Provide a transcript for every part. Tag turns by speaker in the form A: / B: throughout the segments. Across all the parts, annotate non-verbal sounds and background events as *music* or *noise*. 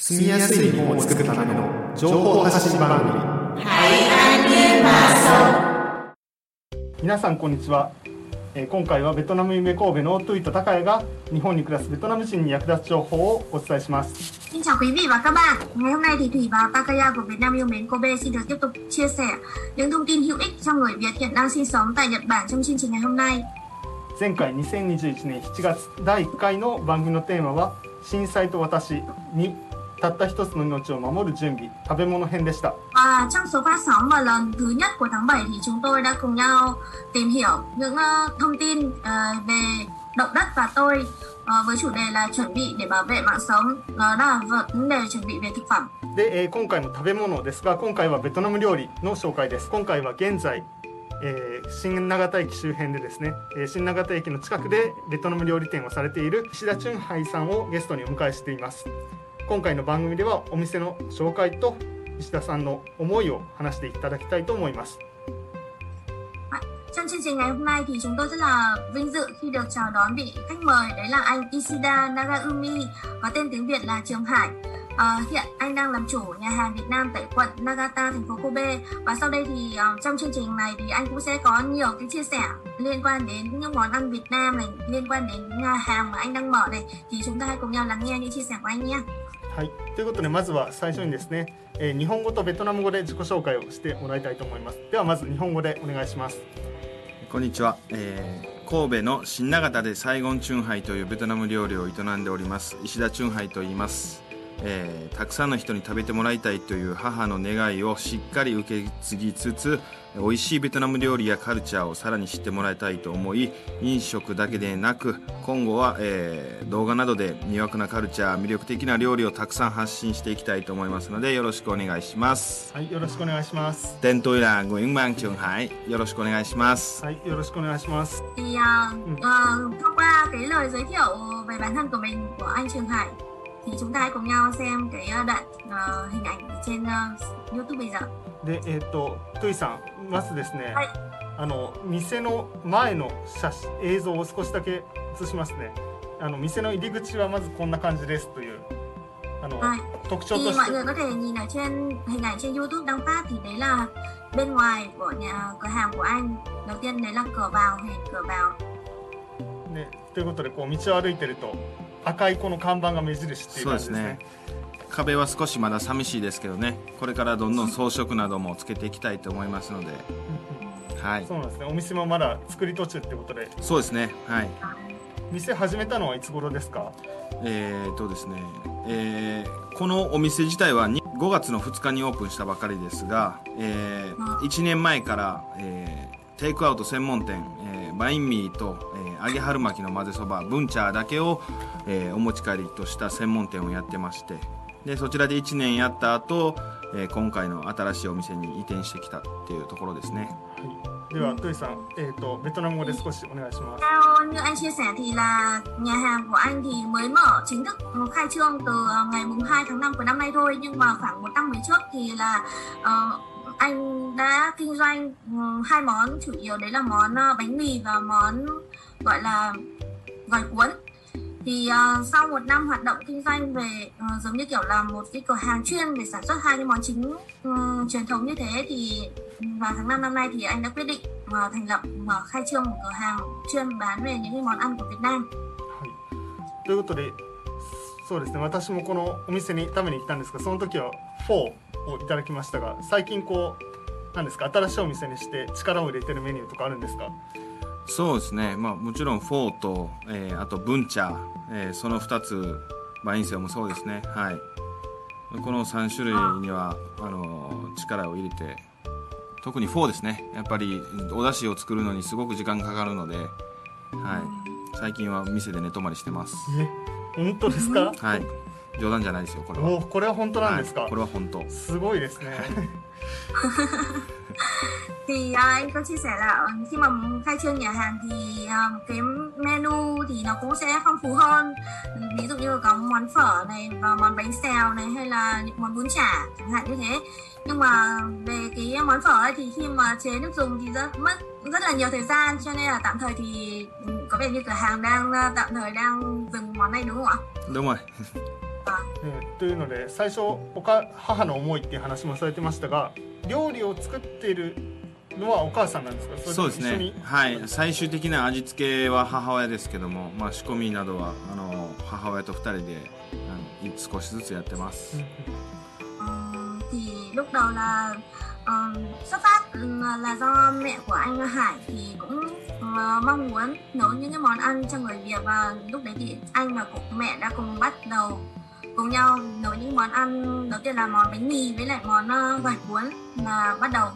A: 住みやすい日本を作るための情報発信番組。
B: 海岸ゲーマーソン皆さんこんにちは。今回はベトナム夢神戸のトイとタカヤが日本に暮らすベトナム人に役立つ情報をお伝えします。前回2021年7月第1回の番組のテーマは「震災と私」にたった一つの命を守る準備食べ物編でした
C: Và trong số phát sóng vào lần thứ nhất của tháng 7 thì chúng tôi đã cùng nhau tìm hiểu những ờ, thông tin ờ, về động đất và tôi ờ, với chủ đề là chuẩn bị để bảo vệ mạng sống. Đó là vấn đề chuẩn bị về thực phẩm.
B: で、えー今回も食べ物ですが今回はベトナム料理の紹介です今回は現在、えー新長田駅周辺でですね、えー新長田駅の近くでベトナム料理店をされている石田チュンハイさんをゲストにお迎えしています今回の番組ではお店の紹介と石田さんの思いを話していただきたいと思います
C: Trong chương trình ngày hôm nay thì chúng tôi rất là vinh dự khi được chào đón vị khách mời đấy là anh Ishida Nagaumi có tên tiếng Việt là Trường Hải. Ờ, hiện anh đang làm chủ nhà hàng Việt Nam tại quận Nagata, thành phố Kobe và sau đây thì ờ, trong chương trình này thì anh cũng sẽ có nhiều cái chia sẻ liên quan đến những món ăn Việt Nam này, liên quan đến nhà hàng mà anh đang mở này thì chúng ta hãy cùng nhau lắng nghe những chia sẻ của anh nhé.
B: はい、ということでまずは最初にですね、えー日本語とベトナム語で自己紹介をしてもらいたいと思います。ではまず日本語でお願いします。
D: こんにちは、えー神戸の新長田でサイゴンチュンハイというベトナム料理を営んでおります。石田チュンハイと言います、えーたくさんの人に食べてもらいたいという母の願いをしっかり受け継ぎつつ美味しいベトナム料理やカルチャーをさらに知ってもらいたいと思い飲食だけでなく今後は、えー動画などで魅惑なカルチャー魅力的な料理をたくさん発信していきたいと思いますのでよろしくお願いします。
B: はいよろしくお願いします。
D: tên tôi là Nguyễn Mang Trường Hải よろしくお願いします。
B: はいよろしくお願いします。
C: Thì ờ, ờ, thông qua cái lời giới thiệu về bản thân của mình của anh Trường Hải thì chúng ta hãy cùng nhau xem cái ờ, đoạn ờ, hình ảnh ở trên ờ, YouTube bây giờ.
B: でえっ、とトゥイさんまずですね、
C: はい
B: あの店の前の写真映像を少しだけ映しますねあの店の入り口はまずこんな感じですというあの、
C: Hai.
B: 特徴と
C: Thì
B: し
C: mọi
B: て
C: người có thể nhìn ở trên hình ảnh trên YouTube đang phát thì đấy là bên ngoài của nhà cửa hàng của anh. Đầu tiên đấy là cửa vào, hình cửa vào.
B: ね、ということでこう道を歩いてると 赤いこの看板が目印っていう感じですすね。
D: 壁は少しまだ寂しいですけどね。これからどんどん装飾などもつけていきたいと思いますので。はい。
B: そうなんですね。お店もまだ作り途中ってことで。
D: そうですね。はい。
B: 店始めたのはいつ頃ですか？
D: えー、とですね、えーこのお店自体はに5月の2日にオープンしたばかりですが、え1年前から、えーテイクアウト専門店、えーバインミーと、え揚げ春巻きのまぜそばブンチャーだけを、え、お持ち帰りとした専門店をやってましてでそちらで1年やった後、え、今回の新しいお店に移転してきたっていうところですね、
B: ではトイさん、えー、とベトナム語で少しお願いします。
C: Anh đã kinh もう gọi là gỏi cuốn thì ờ, sau một năm hoạt động kinh doanh về ờ, giống như kiểu là một cái cửa hàng chuyên về sản xuất hai cái món chính ừ, truyền thống như thế thì vào tháng 5 năm nay thì anh đã quyết định ờ, thành lập mở khai trương một cửa hàng chuyên bán về những cái món ăn của Việt Nam
B: ということでそうですね私もこのお店に食べに行ったんですがその時はフォーをいただきましたが最近こうなんですか新しいお店にして力を入れてるメニューとかあるんですか
D: そうですね、まあ、もちろんフォーと、えーあとブンチャー、えーその2つバインセオもそうですね。はい。この3種類にはあのー力を入れて特にフォーですね。やっぱりお出汁を作るのにすごく時間かかるので、はい、最近は店で寝泊まりしてます。
B: え本当ですか？
D: はい。冗談じゃないですよこれは。
B: おこれは本当なんですか、
D: はい、これは本当。
B: すごいですね *laughs*
C: thì à, anh có chia sẻ là ờ, khi mà khai trương nhà hàng thì à, cái menu thì nó cũng sẽ phong phú hơn. Ví dụ như có món phở này và món bánh xèo này hay là những món bún chả chẳng hạn như thế. Nhưng mà về cái món phở ấy thì khi mà chế nước dùng thì rất mất rất là nhiều thời gian cho nên là tạm thời thì ừ, có vẻ như cửa hàng đang ờ, tạm thời đang dừng món này đúng không ạ?
D: đúng rồi *laughs*
B: えーというので最初おか母の思いっていう話もされてましたが料理を作っているのはお母さんなんですか
D: そうですねはい最終的な味付けは母親ですけども、まあ、仕込みなどはあの母親と二人であの少しずつやってます、
C: thì lúc đầu là ừm, xuất phát là do mẹ của anh Hải thì cũng ờ, mong muốn nấu những cái món ăn cho người Việt và lúc đấy thì anh và cũng mẹ đã cùng bắt đầu cùng nhau nấu những món ăn đầu tiên là món bánh mì với lại món ờ, gỏi cuốn là bắt đầu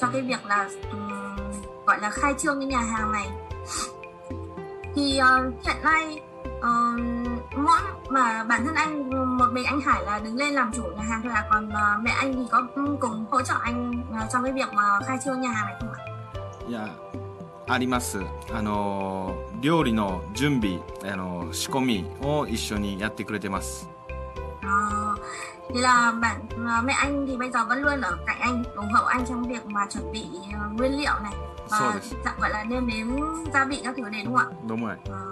C: cho cái việc là ừm, gọi là khai trương cái nhà hàng này thì ờ, hiện nay ờ, mỗi mà bản thân anh một mình anh Hải là đứng lên làm chủ nhà hàng thôi à còn ờ, mẹ anh thì có cùng hỗ trợ anh ờ, trong cái việc mà khai trương nhà hàng này không ạ?
D: いやありますあの料理の準備あの仕込みを一緒にやってくれてます
C: Ờ, thì là bản ờ, mẹ anh thì bây giờ vẫn luôn ở cạnh anh ủng hộ anh trong việc mà chuẩn bị ờ, nguyên liệu này
D: そう
C: và
D: です。
C: dạng gọi là nêm nếm gia vị các thứ đấy đúng không
D: どうもない
C: ạ? Ờ,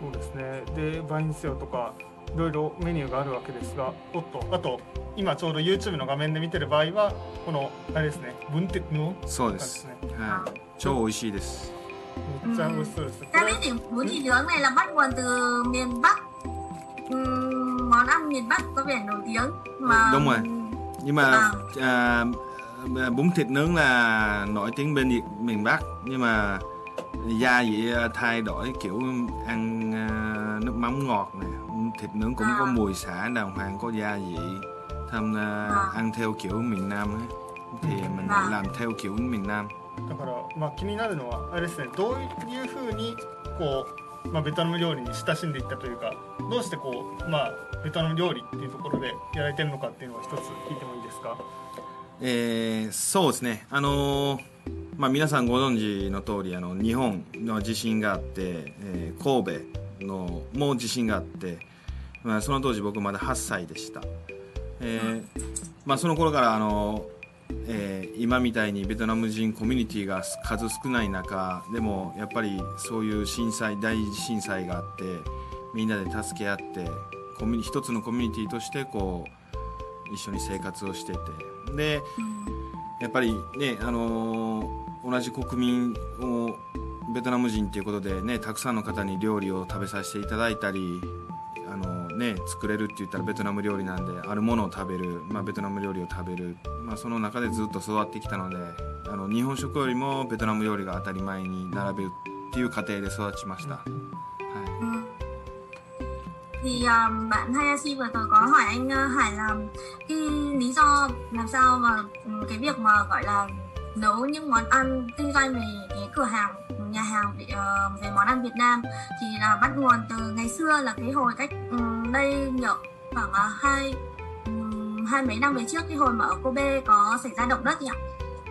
B: そうですねでバインセオとかいろいろメニューがあるわけですがおっとあと今ちょうど YouTube の画面で見てる場合はこのあれですね分テの
D: そうです、はい、超美味しいです
B: めっちゃ美味しそうです、こ
C: Em
B: れ
C: biết thì bún thịt nướng này là bắt nguồn từ miền Bắc Ừm, món ăn miền Bắc có vẻ nổi tiếng mà
D: Đúng rồi. nhưng mà
C: Vâng.
D: à, bún thịt nướng là nổi tiếng bên Việt- miền Bắc nhưng mà gia vị à, thay đổi kiểu ăn à, nước mắm ngọt này thịt nướng cũng có
C: À.
D: mùi xả đàng hoàng có gia vị thăm à,
C: À.
D: ăn theo kiểu miền Nam ấy. thì mình
C: À.
D: làm theo kiểu miền Nam
B: だから、まあ、気になるのはあれですねどういうふうにこう、 まあ、ベトナム料理に親しんでいったというかどうしてこう、まあ、ベトナム料理っていうところでやられてるのかっていうのを一つ聞いてもいいですか？
D: えーそうですね、あのーまあ、皆さんご存知の通りあの日本の地震があって、えー神戸のも地震があって、まあ、その当時僕まだ8歳でした、えーまあ、その頃からあの、えー今みたいにベトナム人コミュニティが数少ない中でもやっぱりそういう震災大震災があってみんなで助け合ってコミュ一つのコミュニティとしてこう一緒に生活をしてて。でやっぱりね、あのー同じ国民をベトナム人ということでねたくさんの方に料理を食べさせていただいたりあのね作れるって言ったらベトナム料理なんであるものを食べる、まあ、ベトナム料理を食べる、まあ、その中でずっと育ってきたのであの日本食よりもベトナム料理が当たり前に並べるっていう過程で育ちました、はい
C: thì à, bạn Hayashi vừa rồi có hỏi anh à, Hải là cái lý do làm sao mà cái việc mà gọi là nấu những món ăn kinh doanh về cái cửa hàng nhà hàng về, ờ, về món ăn Việt Nam thì là bắt nguồn từ ngày xưa là cái hồi cách ừm, đây nhiều khoảng à, hai hai mấy năm về trước cái hồi mà ở Kobe có xảy ra động đất nhỉ?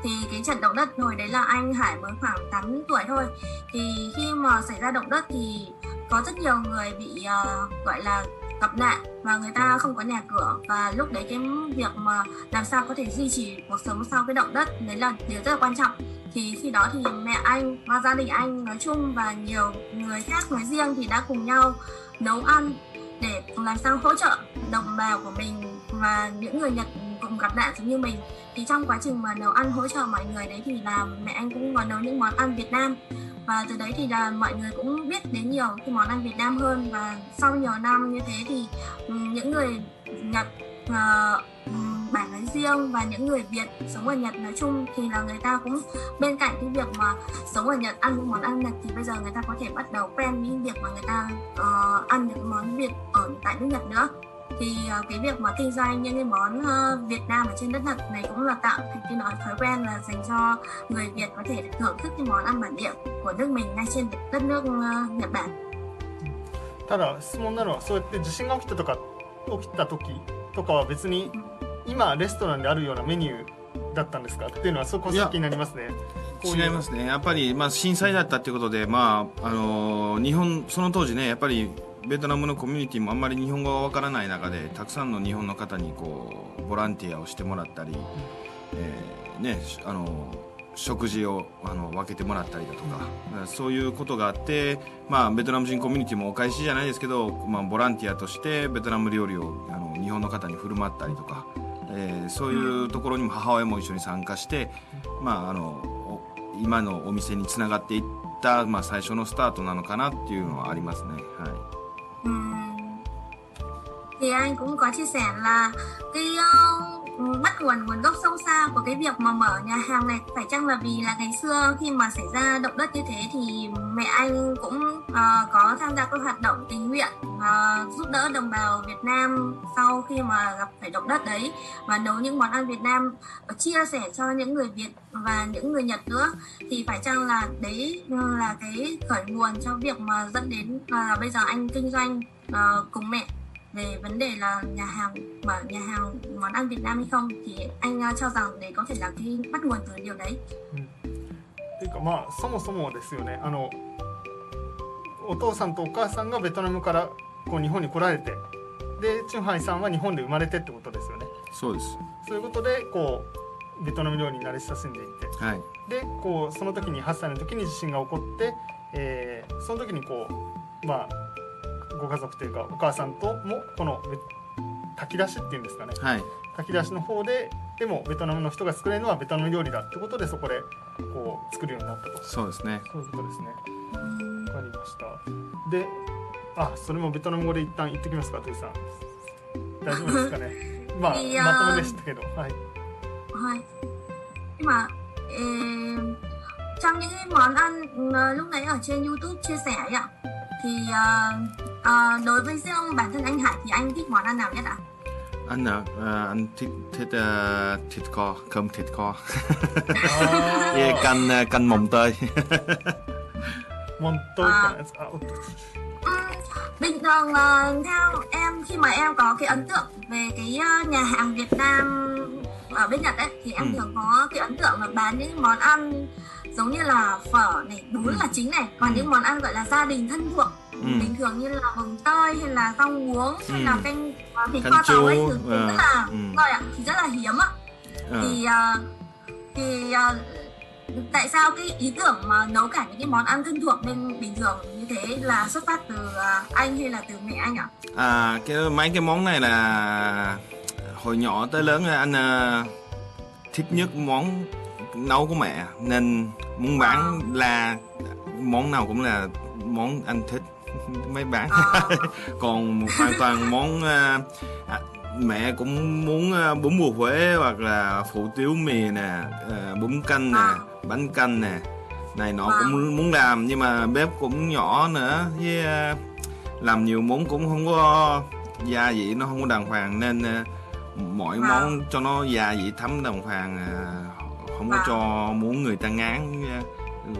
C: Thì cái trận động đất hồi đấy là anh Hải mới khoảng 8 tuổi thôi. Thì khi mà xảy ra động đất thì có rất nhiều người bị uh, gọi là gặp nạn và người ta không có nhà cửa. Và lúc đấy cái việc mà làm sao có thể duy trì cuộc sống sau cái động đất đấy là điều rất là quan trọng. Thì khi đó thì mẹ anh và gia đình anh nói chung và nhiều người khác nói riêng thì đã cùng nhau nấu ăn để làm sao hỗ trợ đồng bào của mình và những người Nhật cùng gặp nạn giống như mình. Thì trong quá trình mà nấu ăn hỗ trợ mọi người đấy thì là mẹ anh cũng có nấu những món ăn Việt Nam. Và từ đấy thì là mọi người cũng biết đến nhiều cái món ăn Việt Nam hơn. Và sau nhiều năm như thế thì ừ, những người Nhật ờ, bản nói riêng và những người Việt sống ở Nhật nói chung thì là người ta cũng bên cạnh cái việc mà sống ở Nhật ăn những món ăn Nhật thì bây giờ người ta có thể bắt đầu quen với việc mà người ta ờ, ăn những món Việt ở tại nước Nhật nữa thì ờ, cái việc mà kinh doanh những cái món ờ, Việt Nam ở trên đất Nhật này cũng là tạo thành cái nói thói quen là dành cho người Việt có thể thưởng thức cái món ăn bản địa của nước mình ngay trên đất nước ờ, Nhật Bản.
B: ただ質問なのはそうやって地震が起きたとか起きた時とかは別に 今レストランであるようなメニューだったんですか？っていうのはそこ
D: いや
B: 気になりますね。
D: 違いますね。やっぱり、まあ、震災だったっていうことで、まああのー日本その当時ねやっぱりベトナムのコミュニティもあんまり日本語がわからない中でたくさんの日本の方にこうボランティアをしてもらったり、えーねあの食事をあの分けてもらったりだとか、そういうことがあって、まあ、ベトナム人コミュニティもお返しじゃないですけど、まあ、ボランティアとしてベトナム料理をあの日本の方に振る舞ったりとか、えーそういうところにも母親も一緒に参加して、まあ、あの今のお店につながっていった、まあ、最初のスタートなのかなっていうのはありますね。はい
C: thì anh cũng có chia sẻ là cái uh, bắt nguồn nguồn gốc sâu xa của cái việc mà mở nhà hàng này phải chăng là vì là ngày xưa khi mà xảy ra động đất như thế thì mẹ anh cũng uh, có tham gia các hoạt động tình nguyện uh, giúp đỡ đồng bào Việt Nam sau khi mà gặp phải động đất đấy và nấu những món ăn Việt Nam và chia sẻ cho những người Việt và những người Nhật nữa thì phải chăng là đấy là cái khởi nguồn cho việc mà dẫn đến là bây giờ anh kinh doanh uh, cùng mẹ về vấn đề là nhà hàng mở nhà hàng món ăn Việt Nam hay không thì anh uh, cho rằng đấy có thể là cái bắt nguồn từ điều đấy
B: っていうかまあそもそもですよねあのお父さんとお母さんがベトナムから こう日本に来られてでチュンハイさんは日本で生まれてってことですよね。
D: そうです、
B: そういうことでこうベトナム料理に慣れ親しんでいって。
D: はい。
B: でこうその時に8歳の時に地震が起こって、えーその時にこうまあご家族というかお母さんともこのべ炊き出しっていうんですかね。
D: はい。
B: 炊き出しの方ででもベトナムの人が作れるのはベトナム料理だってことでそこでこう作るようになったと。
D: そうですね。
B: そういうことですね。わかりました。であそれもベトナム語で一旦言ってきますかトゥイさん大丈夫ですかね*laughs* まあ
C: いやー
B: まとめでしたけどはい
C: はい. Nhưng mà ờ, trong những cái món ăn ờ, lúc nãy ở trên YouTube chia sẻ ấy ạ thì ờ, ờ, đối với riêng bản thân anh Hải thì anh thích món ăn nào nhất ạ?
D: anh nào à, anh thích thích à, thịt kho cơm thịt kho *laughs*
B: あ
D: với canh à, canh mồng tơi
B: モント
C: thường ờ, theo em khi mà em có cái ấn tượng về cái ờ, nhà hàng Việt Nam ở bên Nhật ấy thì em
D: Ừ.
C: thường có cái ấn tượng là bán những món ăn giống như là phở này bún
D: Ừ.
C: là chính này còn
D: Ừ.
C: những món ăn gọi là gia đình thân thuộc
D: Ừ.
C: bình thường như là mồng tơi hay là rau muống hay
D: Ừ.
C: là canh ờ, thịt kho tàu ấy thì,
D: ờ,
C: rất là
D: ừ.
C: rồi ạ thì rất là hiếm ạ
D: Ờ,
C: thì ờ, thì ờ, tại sao cái ý tưởng mà nấu cả những cái món ăn thân thuộc bên bình thường như thế là xuất phát từ ờ, anh hay là từ mẹ anh ạ?
D: à cái mấy cái món này là hồi nhỏ tới lớn anh à, thích nhất món nấu của mẹ nên muốn bán là món nào cũng là món anh thích *laughs* mới bán
C: Ờ. *laughs*
D: còn hoàn toàn món à, à, mẹ cũng muốn à, bún bò Huế hoặc là phụ tiếu mì nè à, bún canh nè
C: À
D: bánh canh nè này nọ
C: À.
D: cũng muốn- muốn làm nhưng mà bếp cũng nhỏ nữa với à, làm nhiều món cũng không có gia vị nó không có đàng hoàng nên à, mọi
C: À.
D: món cho nó gia vị thấm đàng hoàng à, không có
C: À.
D: cho muốn người ta ngán à,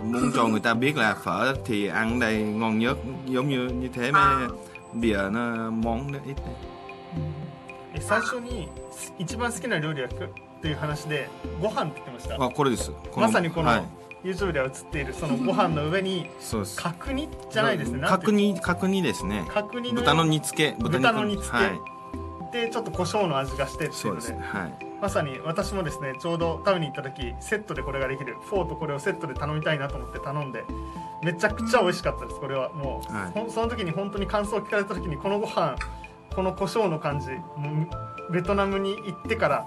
D: muốn cho người ta biết là phở thì ăn ở đây ngon nhất giống như như thế mới
C: À.
D: bây giờ nó món nó ít
B: え最初に一番好きな料理は っていう話でご飯って言ってました？
D: あこれです。こ
B: まさにこの
D: はい。
B: YouTube では映っているそのご飯の上に
D: そうです。
B: 角煮じゃないですね。
D: 角煮角煮ですね。
B: 角煮の
D: 豚の煮付け。豚
B: 豚の煮付け。
D: はい。
B: でちょっと胡椒の味がしてってい
D: そううです
B: ので
D: はい。
B: まさに私もですねちょうど食べに行った時セットでこれができる。フォーとこれをセットで頼みたいなと思って頼んでめちゃくちゃ美味しかったです。これはもう、
D: はい。
B: その時に本当に感想を聞かれた時にこのご飯この胡椒の感じベトナムに行ってから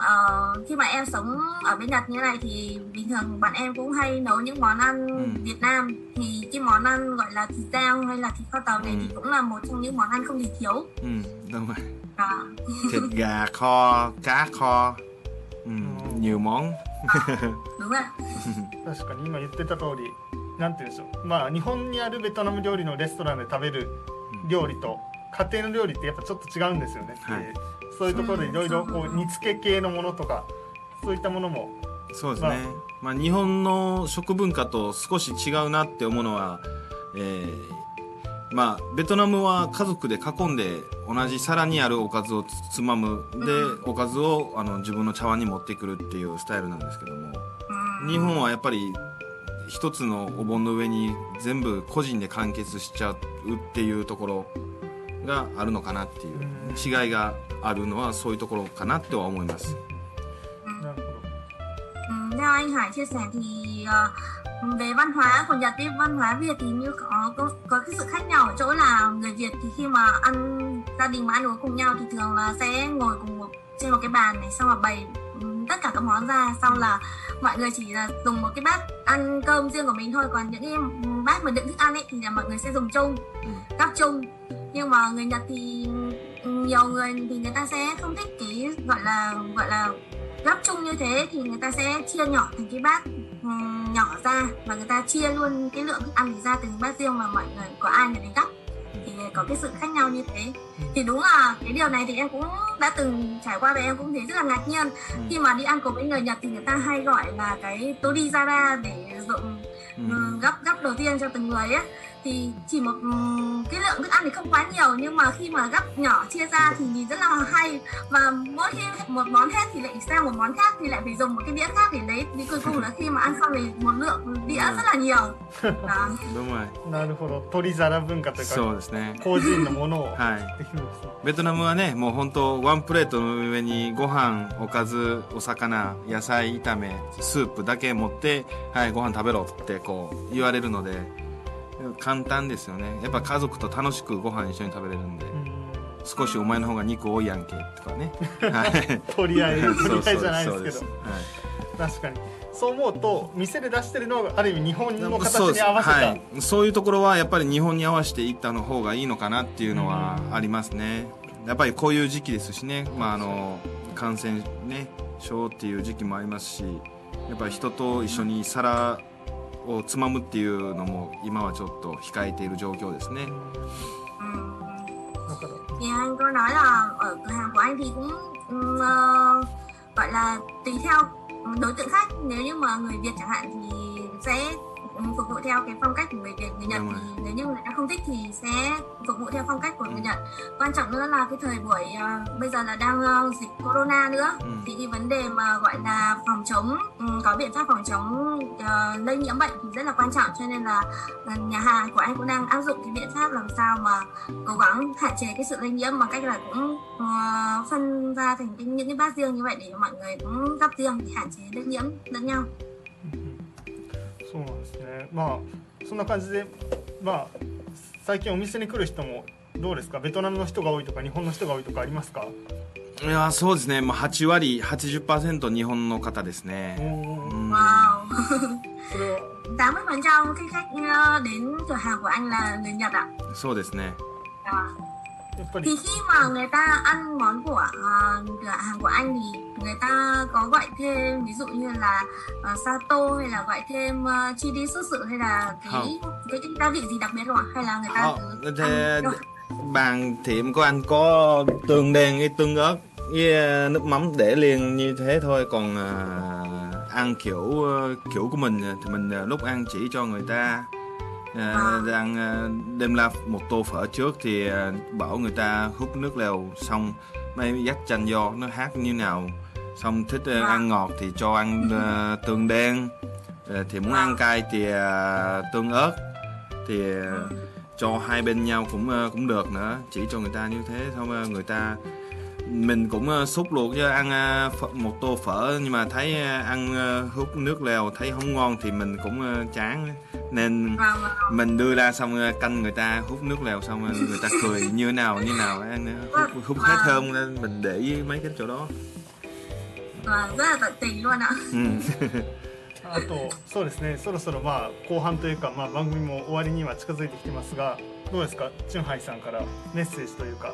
C: ờ, khi mà em sống ở bên Nhật như này thì bình thường bạn em cũng hay nấu những món ăn
D: Ừ.
C: Việt Nam thì cái món ăn gọi là thịt rang hay là thịt kho tàu này
D: Ừ.
C: thì cũng là một trong những món ăn không thể thiếu
D: ừ, đúng rồi
C: à,
D: thịt gà kho cá kho ừ, nhiều món
C: đúng rồi *laughs* ạ.
B: 確かに今言ってた通りなんて言うんでしょうまあ日本にあるベトナム料理のレストランで食べる料理と家庭の料理ってやっぱちょっと違うんですよねっていう、
D: はい
B: そういうところでいろいろこう煮付け系のものとかそういったものも。
D: そうですね、まあ、日本の食文化と少し違うなって思うのは、えーまあ、ベトナムは家族で囲んで同じ皿にあるおかずをつまむ。で、おかずをあの自分の茶碗に持ってくるっていうスタイルなんですけども。日本はやっぱり一つのお盆の上に全部個人で完結しちゃうっていうところがあるのかなっていう。違いがあるのはそういうところかなとは思います。
B: なるほど
C: Ừ, theo anh Hải chia sẻ thì ờ, về văn hóa của Nhật với văn hóa Việt thì như có, có có cái sự khác nhau ở chỗ là người Việt thì khi mà ăn gia đình mà ăn uống cùng nhau thì thường là sẽ ngồi cùng một trên một cái bàn này xong rồi bày ừ, tất cả các món ra xong là mọi người chỉ là dùng một cái bát ăn cơm riêng của mình thôi còn những cái bát mà đựng thức ăn ấy thì là mọi người sẽ dùng chung gắp chung nhưng mà người Nhật thì nhiều người thì người ta sẽ không thích cái gọi là gọi là gấp chung như thế thì người ta sẽ chia nhỏ thành cái bát ừm, nhỏ ra và người ta chia luôn cái lượng thức ăn ra từng bát riêng mà mọi người có ai người đấy gấp. Thì có cái sự khác nhau như thế. Thì đúng là cái điều này thì em cũng đã từng trải qua và em cũng thấy rất là ngạc nhiên. Khi mà đi ăn cùng với người Nhật thì người ta hay gọi là cái torizara để dụng
D: Ừ.
C: ừ, gấp gấp đầu tiên cho từng người ấy thì chỉ một ừm, cái lượng thức ăn thì không quá nhiều nhưng mà khi mà gấp nhỏ chia ra thì nhìn rất là hay và mỗi khi một món hết thì lại sang một món khác thì lại phải dùng một cái đĩa khác để lấy thì cuối cùng là khi mà ăn xong thì một lượng đĩa rất là nhiều *laughs* đó.
D: どうも
B: なるほど取り皿文化という
D: そう
B: か
D: ですね。
B: 個人のものを
D: はい。
B: できるんですね
D: ベトナムはね、もう本当ワンプレートの上にご飯、おかず、お魚、野菜炒め、スープだけ持って、はい、ご飯食べろってこう言われるので、 *laughs* 簡単ですよね。やっぱ家族と楽しくご飯一緒に食べれるんで、少しお前の方が肉多いやんけとかね。*laughs* はい。
B: 取り合い取り合いじゃない
D: そう
B: です。けど
D: はい。
B: 確かに。そう思うと店で出してるのがある意味日本の形に合わせた、
D: はい、そういうところはやっぱり日本に合わせていったの方がいいのかなっていうのはありますね、やっぱりこういう時期ですしね、まあ、あの感染、ね、症っていう時期もありますしやっぱり人と一緒に皿をつまむっていうのも今はちょっと控えている状況ですね、
C: Ừm.
B: だから
C: thì anh có nói là ở cửa hàng của anh thì cũng ừm, ờ, gọi là tùy theo đối tượng khách nếu như mà người Việt chẳng hạn thì sẽ phục vụ theo cái phong cách của người Việt người Nhật thì nếu như người ta không thích thì sẽ phục vụ theo phong cách của người Nhật. Quan trọng nữa là cái thời buổi ờ, bây giờ là đang ờ, dịch corona nữa
D: Ừ.
C: thì cái vấn đề mà gọi là phòng chống ừm, có biện pháp phòng chống ờ, lây nhiễm bệnh thì rất là quan trọng. Cho nên là ờ, nhà hàng của anh cũng đang áp dụng cái biện pháp làm sao mà cố gắng hạn chế cái sự lây nhiễm bằng cách là cũng ờ, phân ra thành những cái bát riêng như vậy để mọi người cũng gắp riêng hạn chế lây nhiễm lẫn nhau
B: そうなんですね。まあそんな感じでまあ最近お店に来る人もどうですか？ベトナムの人が多いとか日本の人が多いとかありますか？
D: いやそうですね、まあ、8割80%日本の方ですね。
B: そ
D: うですね。
B: やっぱり。
C: Người ta có gọi thêm ví dụ như là ờ, sato hay là gọi thêm uh, chili sốt sự hay là cái,
D: Không.
C: cái gia vị gì đặc biệt không ạ? Hay là người ta
D: Ờ,
C: cứ
D: thế-
C: ăn
D: bàn tiệm của anh có tương đen với tương ớt với ờ, nước mắm để liền như thế thôi. Còn ờ, ăn kiểu kiểu của mình thì mình ờ, lúc ăn chỉ cho người ta. Ăn ờ, đem ra một tô phở trước thì bảo người ta hút nước lèo xong mới dắt chanh do nó hát như nào xong thích ờ, ăn ngọt thì cho ăn ờ, tương đen. Ờ, thì muốn ăn cay thì ờ, tương ớt. Thì ờ, cho hai bên nhau cũng ờ, cũng được nữa. Chỉ cho người ta như thế xong ờ, người ta mình cũng ờ, xúc luộc chứ ăn phở- một tô phở. Nhưng mà thấy ờ, ăn ờ, hút nước lèo thấy không ngon thì mình cũng ờ, chán. Nên
C: Vâng, vâng.
D: mình đưa ra xong ờ, canh người ta hút nước lèo xong rồi người ta cười như nào như nào ăn ờ, hút, hút hết thơm lên mình để ý mấy cái chỗ đó
C: Vâng, rất là tận tình luôn ạ
D: うん。
B: あとそうですね。そろそろまあ後半というか、まあ、番組も終わりには近づいてきてますがどうですか？チュンハイさんからメッセージというか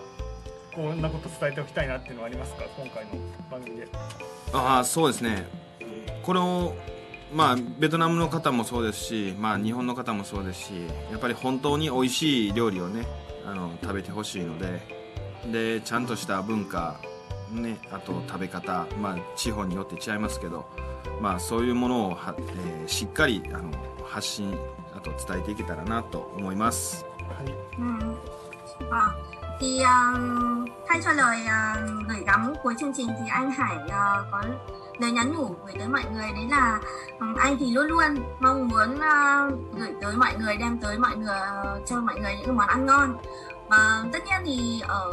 B: こんなこと伝えておきたいなっていうのはありますか？今回の番組で。
D: ああそうですね。これをまあベトナムの方もそうですし、まあ、日本の方もそうですしやっぱり本当に美味しい料理をねあの食べてほしいのででちゃんとした文化、ね、あと食べ方、まあ、地方によって違いますけど、まあ、そういうものをは、えーしっかりあの発信あと伝えていけたらなと思います。
B: はい、
C: Ừ. Ờ, thì uh, thay cho lời uh, gửi gắm cuối chương trình thì anh Hải uh, có lời nhắn nhủ gửi tới mọi người đấy là um, anh thì luôn luôn mong muốn uh, gửi tới mọi người đem tới mọi người uh, cho mọi người những món ăn ngon và tất nhiên thì ở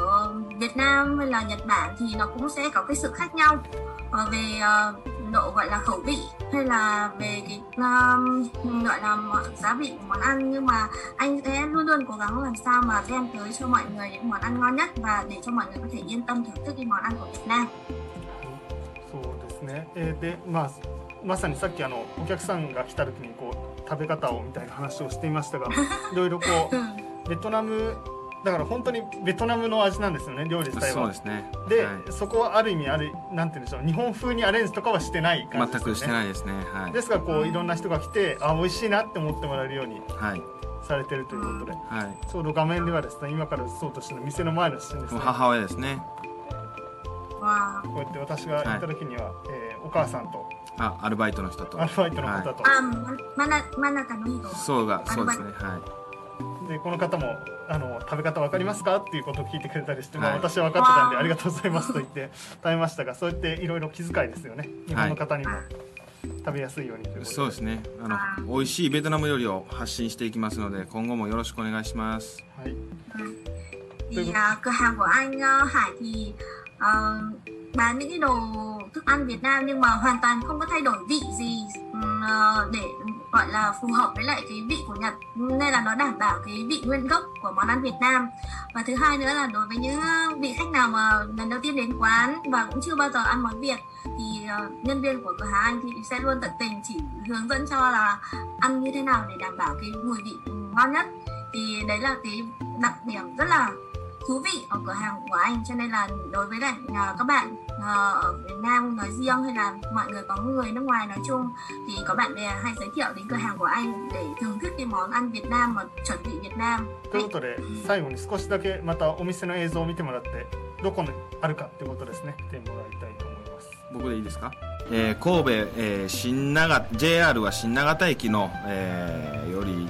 C: Việt Nam hay là Nhật Bản thì nó cũng sẽ có cái sự khác nhau uh, về uh, độ gọi là khẩu vị hay là về cái um, gọi là món- giá vị của món ăn nhưng mà anh sẽ luôn luôn cố gắng làm sao mà đem tới cho mọi người những món ăn ngon nhất và để cho mọi người có thể yên tâm thưởng thức cái món ăn của Việt Nam.
B: そうですね、えーでまあまさにさっきあのお客さんが来た時にこう食べ方をみたいな話をしていましたがいろいろこうベトナム *laughs* だから本当にベトナムの味なんですよね料理自体は。
D: そうですね。
B: で、
D: はい。
B: そこはある意味あるなんて言うんでしょう日本風にアレンジとかはしてない感じですよね。
D: 全くしてないですねはい。
B: ですがこういろんな人が来てあ美味しいなって思ってもらえるように
D: はい
B: されてるということで。
D: はい。
B: ちょうど画面ではですね今から映そうとしてる店の前の写真ですね。
D: 母親ですね.
B: こうやって私が行った時には、えーお母さんと
D: あアルバイトの人と。
B: アルバイトの方と、
C: Um, mana mana ka no hito?
D: そうがそうですね。は
B: でこの方もあの食べ方わかりますか？っていうことを聞いてくれたりして、まあ、
D: はい
B: 私は分かってたんで
C: わあ。
B: ありがとうございますと言って食べましたがそうやっていろいろ気遣いですよね。日本の方にも食べやすいようにということで、
D: そうですね。あの美味しいベトナム料理を発信していきますので今後もよろしくお願いします。
B: はい、
C: Thì uh, cửa hàng của anh uh, Hải thì uh, bán những cái đồ thức ăn Việt Nam nhưng mà hoàn toàn không có thay đổi vị gì um, uh, để gọi là phù hợp với lại cái vị của Nhật. Nên là nó đảm bảo cái vị nguyên gốc của món ăn Việt Nam. Và thứ hai nữa là đối với những ờ, vị khách nào mà lần đầu tiên đến quán và cũng chưa bao giờ ăn món Việt, thì ờ, nhân viên của cửa hàng anh thì sẽ luôn tận tình chỉ hướng dẫn cho là ăn như thế nào để đảm bảo cái mùi vị ngon nhất. Thì đấy là cái đặc điểm rất là thú vị ở cửa hàng của anh. Cho nên là đối với lại ờ, các bạn ở Việt Nam nói riêng hay là mọi người có người nước ngoài nói chung thì có bạn bè hay giới thiệu đến cửa hàng của anh để thưởng thức cái món ăn Việt Nam mà chuẩn vị Việt Nam
B: ということで最後に少しだけまたお店の映像を見てもらってどこにあるかっていうことですね見てもらいたいと思います
D: 僕でいいですか、えー神戸、えー新長 JR は新長田駅の、えーより、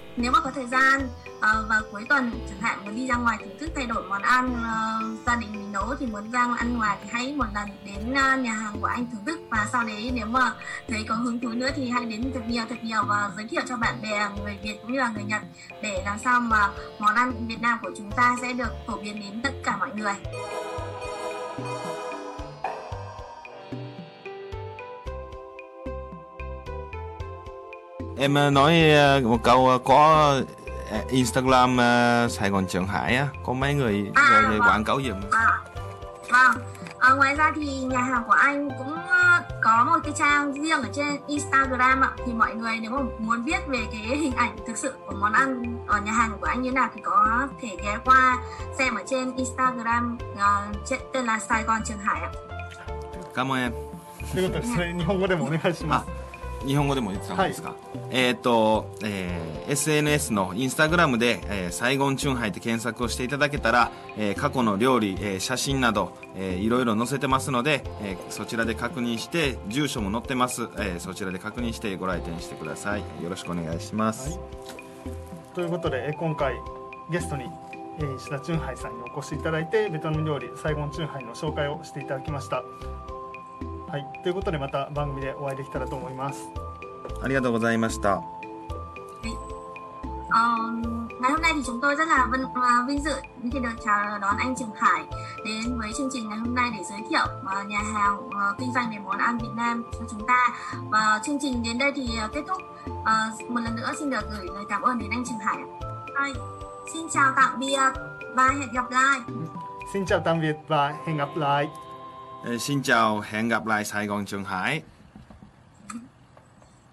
C: nếu mà có thời gian uh, vào cuối tuần chẳng hạn muốn đi ra ngoài thưởng thức thay đổi món ăn uh, gia đình mình nấu thì muốn ra ăn ngoài thì hãy một lần đến uh, nhà hàng của anh thưởng thức và sau đấy nếu mà thấy có hứng thú nữa thì hãy đến thật nhiều thật nhiều và giới thiệu cho bạn bè người Việt cũng như là người Nhật để làm sao mà món ăn Việt Nam của chúng ta sẽ được phổ biến đến tất cả mọi người.
D: em ờ, nói ờ, một câu ờ, có ờ, Instagram ờ, Sài Gòn Trường Hải á có mấy người
C: À,
D: rồi, rồi
C: vâng.
D: quảng cáo giùm
C: À, vâng. À, ngoài ra thì nhà hàng của anh cũng ờ, có một cái trang riêng ở trên Instagram ạ. Thì mọi người nếu mà muốn biết về cái hình ảnh thực sự của món ăn ở nhà hàng của anh như nào thì có thể ghé qua xem ở trên Instagram ờ, trên- tên là Sài Gòn Trường Hải ạ.
D: cảm ơn em
B: ということでそれ日本語でもお願いします
D: 日本語でも言ってたんですか、えっ、と、えー SNS のインスタグラムで、えー、サイゴンチュンハイって検索をしていただけたら、えー過去の料理、えー写真など、えーいろいろ載せてますので、えーそちらで確認して住所も載ってます、えーそちらで確認してご来店してください。よろしくお願いします、
B: はい。ということでえ今回ゲストにえー石田チュンハイさんにお越しいただいてベトナム料理サイゴンチュンハイの紹介をしていただきましたはいということでまた番組でお会いできたらと思います
D: ありがとうございました
C: Ờ, ngày hôm nay thì chúng tôi rất là vinh, à, vinh dự khi được chào đón anh Trường Hải đến với chương trình ngày hôm nay để giới thiệu à, nhà hàng à, kinh doanh về món ăn Việt Nam cho chúng ta và chương trình đến đây thì à, kết thúc À, một lần nữa xin được gửi lời cảm ơn đến anh Trường Hải ạ. Rồi, xin chào tạm biệt và hẹn gặp lại
B: Xin chào tạm biệt và hẹn gặp lại
D: Xin chào, hẹn gặp lại Sài Gòn Trường Hải.